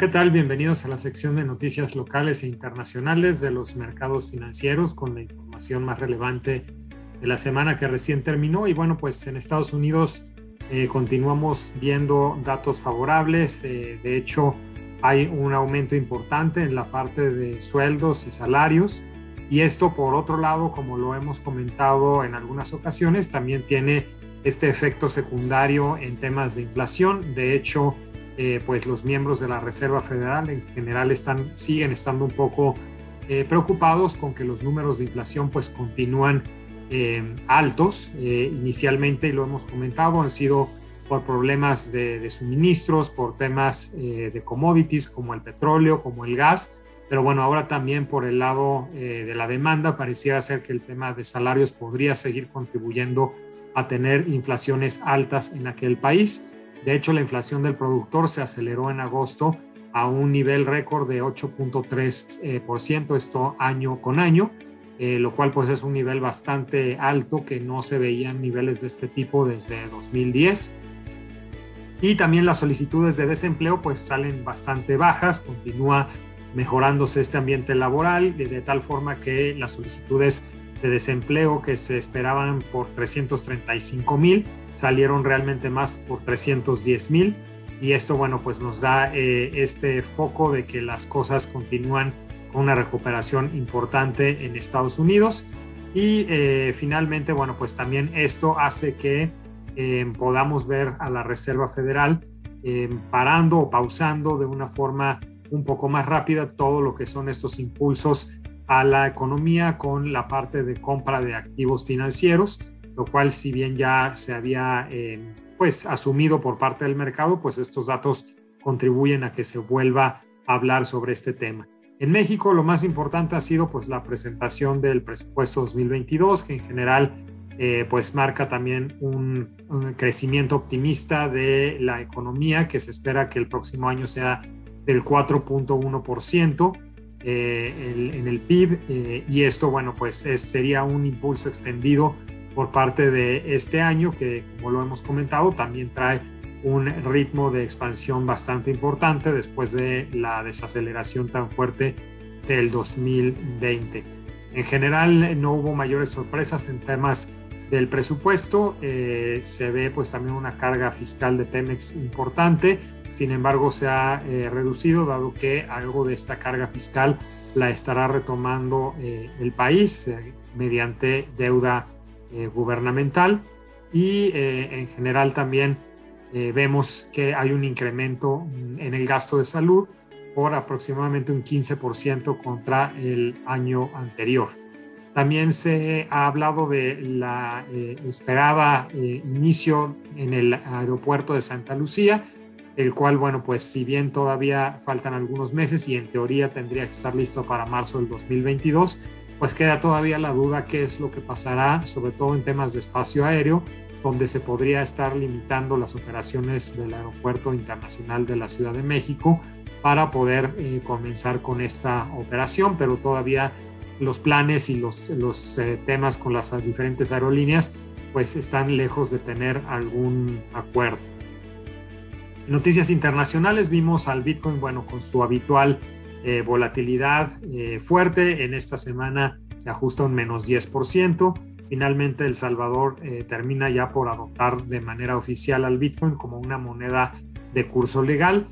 ¿qué tal? Bienvenidos a la sección de noticias locales e internacionales de los mercados financieros con la información más relevante de la semana que recién terminó. Y bueno, pues en Estados Unidos eh, continuamos viendo datos favorables. Eh, de hecho, hay un aumento importante en la parte de sueldos y salarios. Y esto, por otro lado, como lo hemos comentado en algunas ocasiones, también tiene este efecto secundario en temas de inflación. De hecho, eh, pues los miembros de la Reserva Federal en general están, siguen estando un poco eh, preocupados con que los números de inflación pues continúan eh, altos. inicialmente, y lo hemos comentado, han sido por problemas de, de suministros, por temas de commodities como el petróleo, como el gas, pero bueno, ahora también por el lado de la demanda pareciera ser que el tema de salarios podría seguir contribuyendo a tener inflaciones altas en aquel país. De hecho, la inflación del productor se aceleró en agosto a un nivel récord de 8.3%, esto año con año, eh, lo cual pues es un nivel bastante alto que no se veían niveles de este tipo desde 2010. Y también las solicitudes de desempleo pues salen bastante bajas, continúa mejorándose este ambiente laboral de, de tal forma que las solicitudes de desempleo que se esperaban por 335 mil salieron realmente más por 310 mil. Y esto bueno pues nos da eh, este foco de que las cosas continúan con una recuperación importante en Estados Unidos. Y eh, finalmente bueno pues también esto hace que eh, podamos ver a la Reserva Federal parando o pausando de una forma un poco más rápida todo lo que son estos impulsos a la economía con la parte de compra de activos financieros lo cual si bien ya se había eh, pues asumido por parte del mercado, pues estos datos contribuyen a que se vuelva a hablar sobre este tema. En México lo más importante ha sido pues la presentación del presupuesto 2022, que en general eh, pues marca también un, crecimiento optimista de la economía, que se espera que el próximo año sea del 4.1% eh, en el PIB, y esto bueno pues sería un impulso extendido por parte de este año, que como lo hemos comentado, también trae un ritmo de expansión bastante importante después de la desaceleración tan fuerte del 2020. En general no hubo mayores sorpresas en temas del presupuesto, eh, se ve pues también una carga fiscal de Pemex importante, sin embargo se ha eh, reducido dado que algo de esta carga fiscal la estará retomando eh, el país mediante deuda eh, gubernamental y eh, en general también eh, vemos que hay un incremento en el gasto de salud por aproximadamente un 15% contra el año anterior. También se ha hablado de la esperada inicio en el aeropuerto de Santa Lucía, el cual, bueno, pues si bien todavía faltan algunos meses y en teoría tendría que estar listo para marzo del 2022, pues queda todavía la duda qué es lo que pasará, sobre todo en temas de espacio aéreo, donde se podría estar limitando las operaciones del Aeropuerto Internacional de la Ciudad de México para poder eh, comenzar con esta operación, pero todavía los planes y los, los eh, temas con las diferentes aerolíneas pues están lejos de tener algún acuerdo. Noticias internacionales vimos al Bitcoin, bueno, con su habitual eh, volatilidad eh, fuerte. En esta semana se ajusta un menos 10%. Finalmente, El Salvador eh, termina ya por adoptar de manera oficial al Bitcoin como una moneda de curso legal.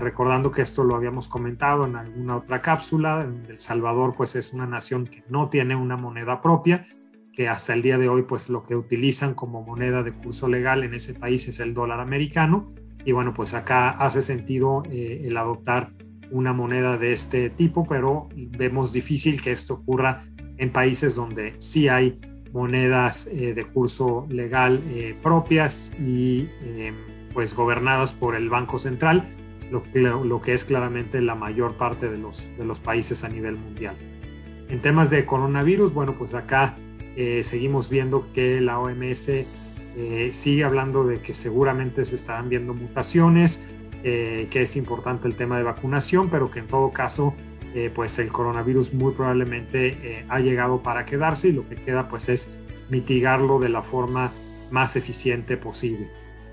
recordando que esto lo habíamos comentado en alguna otra cápsula, El Salvador pues es una nación que no tiene una moneda propia, que hasta el día de hoy pues lo que utilizan como moneda de curso legal en ese país es el dólar americano y bueno pues acá hace sentido el adoptar una moneda de este tipo, pero vemos difícil que esto ocurra en países donde sí hay monedas eh, de curso legal eh, propias y eh, pues gobernadas por el Banco Central, lo, que es claramente la mayor parte de los, de los países a nivel mundial. En temas de coronavirus, bueno, pues acá seguimos viendo que la OMS sigue hablando de que seguramente se estarán viendo mutaciones, eh, que es importante el tema de vacunación, pero que en todo caso, eh, pues el coronavirus muy probablemente eh, ha llegado para quedarse y lo que queda pues es mitigarlo de la forma más eficiente posible.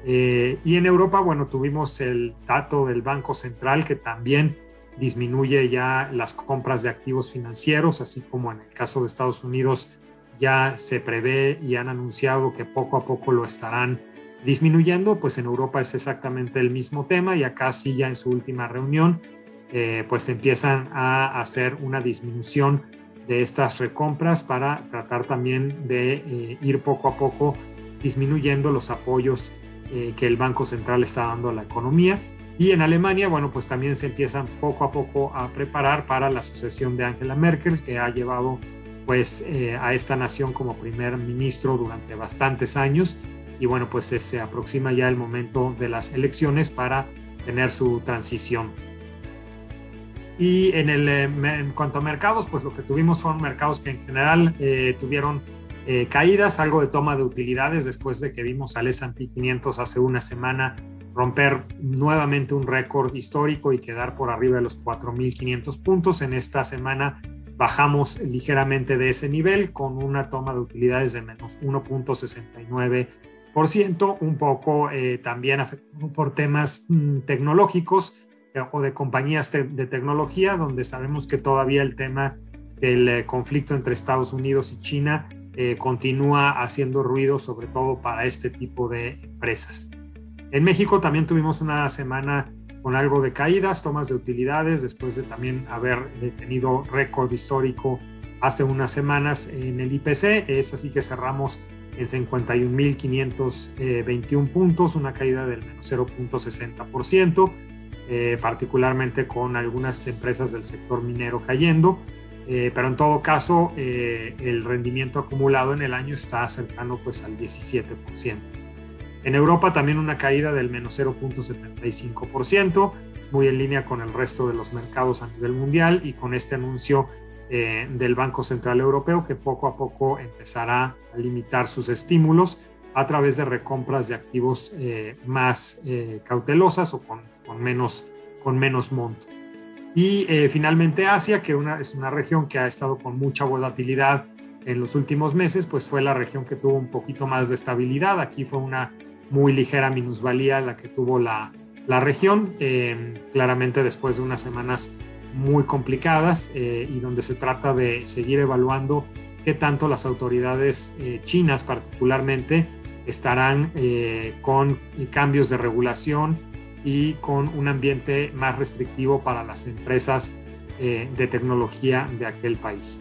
y en Europa, bueno, tuvimos el dato del Banco Central que también disminuye ya las compras de activos financieros, así como en el caso de Estados Unidos ya se prevé y han anunciado que poco a poco lo estarán disminuyendo, pues en Europa es exactamente el mismo tema y acá sí ya en su última reunión eh, pues empiezan a hacer una disminución de estas recompras para tratar también de eh, ir poco a poco disminuyendo los apoyos eh, que el Banco Central está dando a la economía. Y en Alemania, bueno, pues también se empiezan poco a poco a preparar para la sucesión de Angela Merkel, que ha llevado pues a esta nación como primer ministro durante bastantes años y bueno, pues se aproxima ya el momento de las elecciones para tener su transición. Y en, el, eh, en cuanto a mercados, pues lo que tuvimos fueron mercados que en general eh, tuvieron eh, caídas, algo de toma de utilidades después de que vimos al S&P 500 hace una semana romper nuevamente un récord histórico y quedar por arriba de los 4.500 puntos. En esta semana bajamos ligeramente de ese nivel con una toma de utilidades de menos 1.69 un poco eh, también afectado por temas mm, tecnológicos eh, o de compañías de tecnología, donde sabemos que todavía el tema del eh, conflicto entre Estados Unidos y China continúa haciendo ruido, sobre todo para este tipo de empresas. En México también tuvimos una semana con algo de caídas, tomas de utilidades, después de también haber tenido récord histórico hace unas semanas en el IPC. Es así que cerramos en 51.521 puntos, una caída del menos 0.60%, eh, particularmente con algunas empresas del sector minero cayendo, eh, pero en todo caso eh, el rendimiento acumulado en el año está cercano pues al 17%. En Europa también una caída del menos 0.75%, muy en línea con el resto de los mercados a nivel mundial y con este anuncio eh, del Banco Central Europeo que poco a poco empezará a limitar sus estímulos a través de recompras de activos eh, más eh, cautelosas o con, menos, con menos monto. Y finalmente Asia, que una, es una región que ha estado con mucha volatilidad en los últimos meses, pues fue la región que tuvo un poquito más de estabilidad. Aquí fue una muy ligera minusvalía la que tuvo la, la región, claramente después de unas semanas muy complicadas eh, y donde se trata de seguir evaluando qué tanto las autoridades eh, chinas particularmente estarán eh, con cambios de regulación y con un ambiente más restrictivo para las empresas de tecnología de aquel país.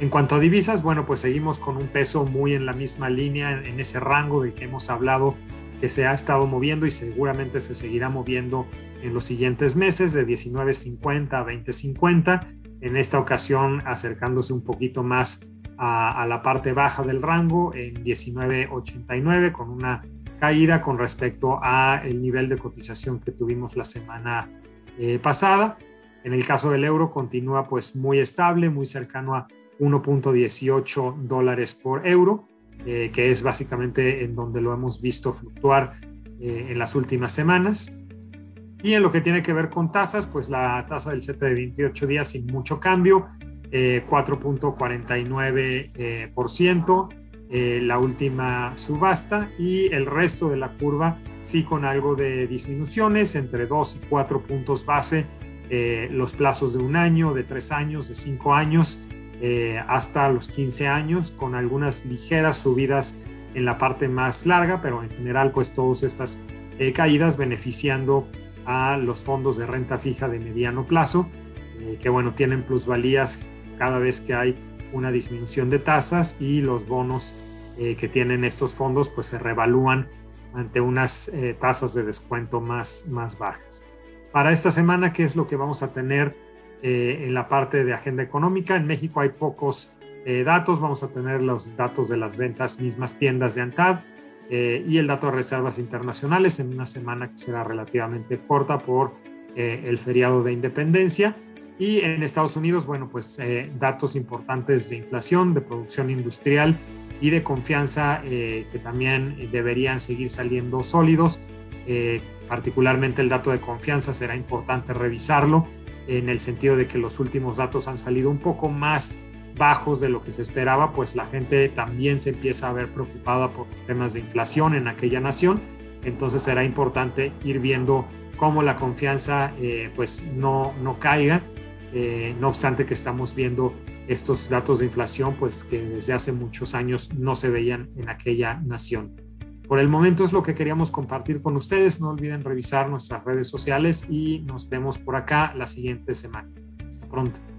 En cuanto a divisas, bueno, pues seguimos con un peso muy en la misma línea, en ese rango del que hemos hablado, que se ha estado moviendo y seguramente se seguirá moviendo en los siguientes meses de 19.50 a 20.50, en esta ocasión acercándose un poquito más a, la parte baja del rango en 19.89 con una caída con respecto a el nivel de cotización que tuvimos la semana eh, pasada. En el caso del euro continúa pues muy estable, muy cercano a 1.18 dólares por euro, eh, que es básicamente en donde lo hemos visto fluctuar eh, en las últimas semanas. Y en lo que tiene que ver con tasas, pues la tasa del CETE de 28 días sin mucho cambio, 4.49%, eh, eh, la última subasta y el resto de la curva sí con algo de disminuciones, entre 2 y 4 puntos base, eh, los plazos de un año, de 3 años, de 5 años, hasta los 15 años, con algunas ligeras subidas en la parte más larga, pero en general pues todas estas caídas beneficiando a los fondos de renta fija de mediano plazo, eh, que bueno, tienen plusvalías cada vez que hay una disminución de tasas y los bonos eh, que tienen estos fondos pues se revalúan ante unas eh, tasas de descuento más, más bajas. Para esta semana, ¿qué es lo que vamos a tener en la parte de agenda económica? En México hay pocos datos, vamos a tener los datos de las ventas mismas tiendas de ANTAD, eh, y el dato de reservas internacionales en una semana que será relativamente corta por eh, el feriado de independencia. Y en Estados Unidos, bueno, pues eh, datos importantes de inflación, de producción industrial y de confianza que también deberían seguir saliendo sólidos. particularmente el dato de confianza será importante revisarlo en el sentido de que los últimos datos han salido un poco más bajos de lo que se esperaba, pues la gente también se empieza a ver preocupada por los temas de inflación en aquella nación. Entonces será importante ir viendo cómo la confianza eh, pues no, no caiga, eh, no obstante que estamos viendo estos datos de inflación pues que desde hace muchos años no se veían en aquella nación. Por el momento es lo que queríamos compartir con ustedes. No olviden revisar nuestras redes sociales y nos vemos por acá la siguiente semana. Hasta pronto.